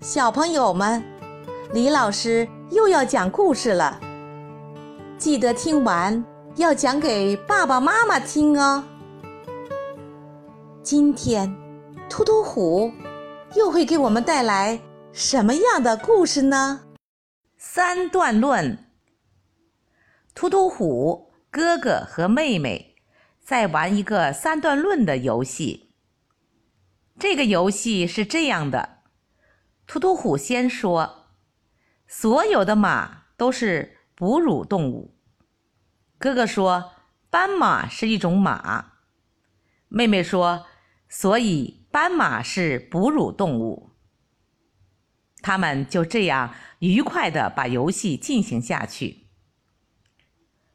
小朋友们，李老师又要讲故事了，记得听完要讲给爸爸妈妈听哦。今天，突突虎又会给我们带来什么样的故事呢？三段论。突突虎哥哥和妹妹在玩一个三段论的游戏。这个游戏是这样的：突突虎先说，所有的马都是哺乳动物。哥哥说，斑马是一种马。妹妹说，所以斑马是哺乳动物。他们就这样愉快地把游戏进行下去。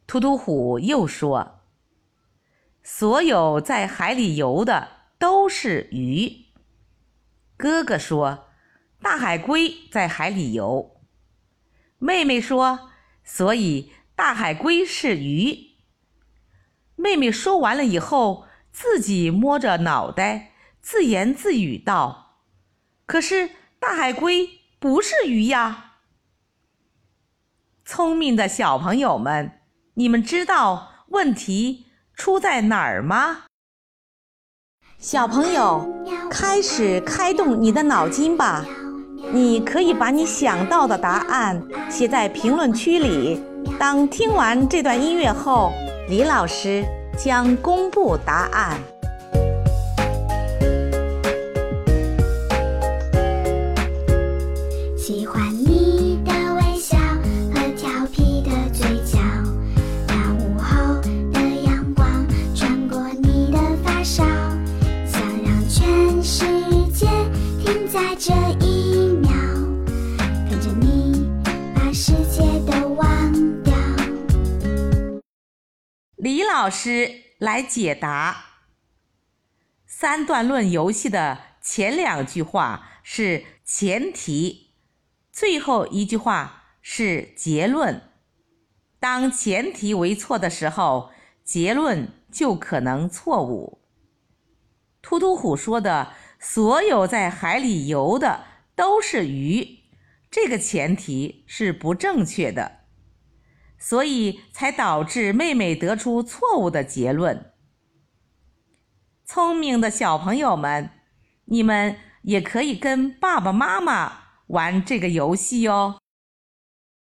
突突虎又说：“所有在海里游的都是鱼。”哥哥说：“大海龟在海里游。”妹妹说：“所以大海龟是鱼。”妹妹说完了以后，自己摸着脑袋，自言自语道：“可是大海龟不是鱼呀！”聪明的小朋友们。你们知道问题出在哪儿吗？小朋友，开始开动你的脑筋吧！你可以把你想到的答案写在评论区里。当听完这段音乐后，李老师将公布答案。喜欢你的微笑和调皮的嘴角。当午后的阳光穿过你的发梢，想让全世界。李老师来解答。三段论游戏的前两句话是前提，最后一句话是结论。当前提为错的时候，结论就可能错误。突突虎说的“所有在海里游的都是鱼”，这个前提是不正确的。所以才导致妹妹得出错误的结论。聪明的小朋友们，你们也可以跟爸爸妈妈玩这个游戏哦。